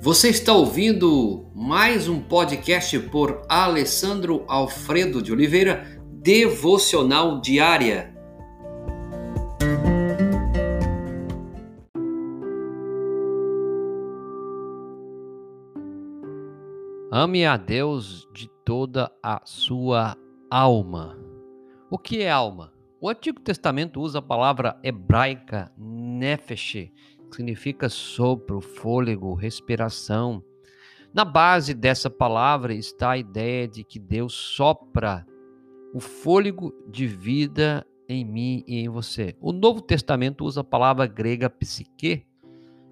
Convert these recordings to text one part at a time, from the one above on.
Você está ouvindo mais um podcast por Alessandro Alfredo de Oliveira, Devocional Diária. Ame a Deus de toda a sua alma. O que é alma? O Antigo Testamento usa a palavra hebraica nefesh, significa sopro, fôlego, respiração. Na base dessa palavra está a ideia de que Deus sopra o fôlego de vida em mim e em você. O Novo Testamento usa a palavra grega psique,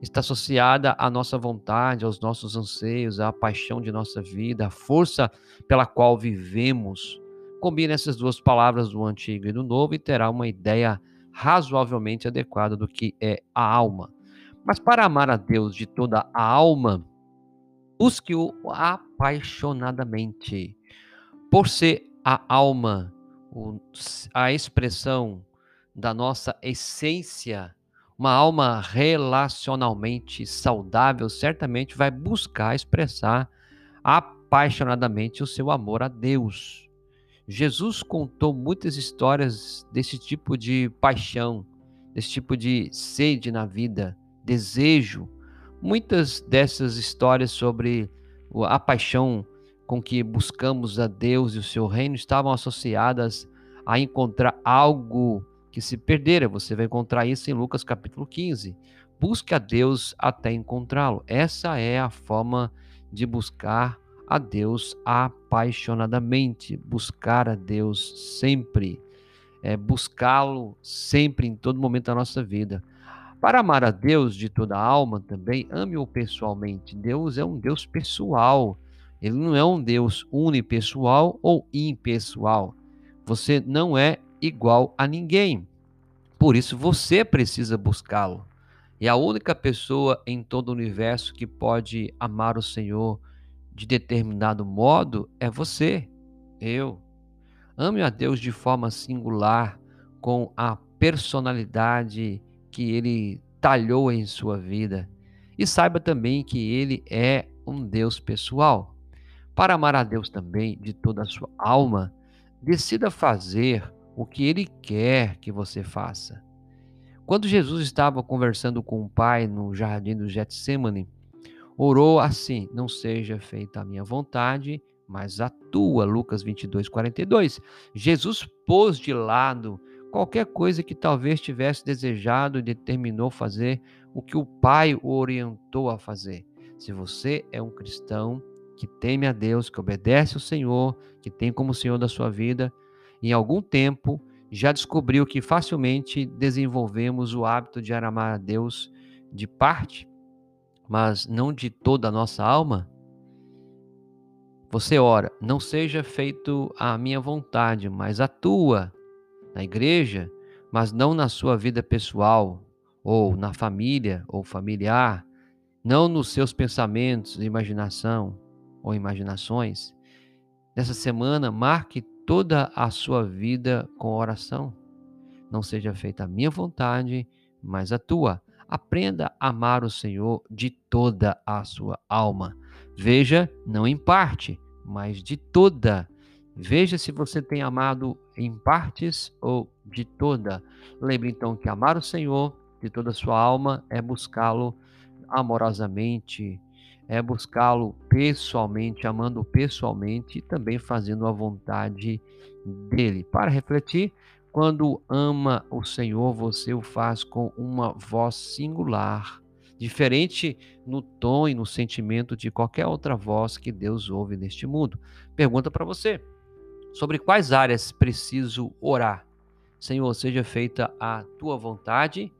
está associada à nossa vontade, aos nossos anseios, à paixão de nossa vida, à força pela qual vivemos. Combine essas duas palavras do Antigo e do Novo e terá uma ideia razoavelmente adequada do que é a alma. Mas para amar a Deus de toda a alma, busque-o apaixonadamente. Por ser a alma, a expressão da nossa essência, uma alma relacionalmente saudável certamente vai buscar expressar apaixonadamente o seu amor a Deus. Jesus contou muitas histórias desse tipo de paixão, desse tipo de sede na vida, desejo. Muitas dessas histórias sobre a paixão com que buscamos a Deus e o seu reino estavam associadas a encontrar algo que se perdera. Você vai encontrar isso em Lucas capítulo 15. Busque a Deus até encontrá-lo. Essa é a forma de buscar a Deus apaixonadamente, buscar a Deus sempre, é buscá-lo sempre em todo momento da nossa vida. Para amar a Deus de toda a alma também, ame-o pessoalmente. Deus é um Deus pessoal. Ele não é um Deus unipessoal ou impessoal. Você não é igual a ninguém. Por isso você precisa buscá-lo. E a única pessoa em todo o universo que pode amar o Senhor de determinado modo é você, eu. Ame a Deus de forma singular, com a personalidade que ele talhou em sua vida. E saiba também que ele é um Deus pessoal. Para amar a Deus também de toda a sua alma, decida fazer o que ele quer que você faça. Quando Jesus estava conversando com o Pai no jardim do Getsemane, orou assim: Não seja feita a minha vontade, mas a tua. Lucas 22, 42. Jesus pôs de lado qualquer coisa que talvez tivesse desejado e determinou fazer o que o Pai o orientou a fazer. Se você é um cristão que teme a Deus, que obedece ao Senhor, que tem como Senhor da sua vida, em algum tempo já descobriu que facilmente desenvolvemos o hábito de amar a Deus de parte, mas não de toda a nossa alma? Você ora, não seja feito a minha vontade, mas a tua, na igreja, mas não na sua vida pessoal, ou na família ou familiar, não nos seus pensamentos, imaginação ou imaginações. Nessa semana, marque toda a sua vida com oração. Não seja feita a minha vontade, mas a tua. Aprenda a amar o Senhor de toda a sua alma. Veja, não em parte, mas de toda. Veja se você tem amado em partes ou de toda. Lembre então que amar o Senhor de toda a sua alma é buscá-lo amorosamente, é buscá-lo pessoalmente, amando pessoalmente e também fazendo a vontade dele. Para refletir, quando ama o Senhor, você o faz com uma voz singular, diferente no tom e no sentimento de qualquer outra voz que Deus ouve neste mundo. Pergunta para você: sobre quais áreas preciso orar? Senhor, seja feita a tua vontade,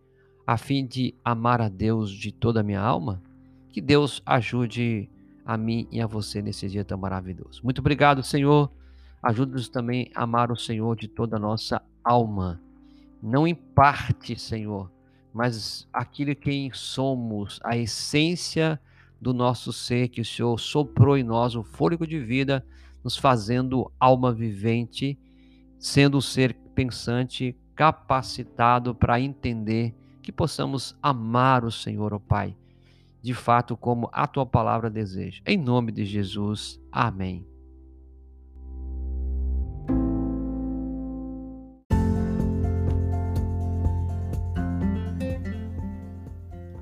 a fim de amar a Deus de toda a minha alma? Que Deus ajude a mim e a você nesse dia tão maravilhoso. Muito obrigado, Senhor. Ajuda-nos também a amar o Senhor de toda a nossa alma. Não em parte, Senhor, mas aquilo quem somos, a essência do nosso ser, que o Senhor soprou em nós o fôlego de vida, nos fazendo alma vivente, sendo um ser pensante, capacitado para entender que possamos amar o Senhor, ó oh Pai de fato como a tua palavra deseja. Em nome de Jesus. Amém.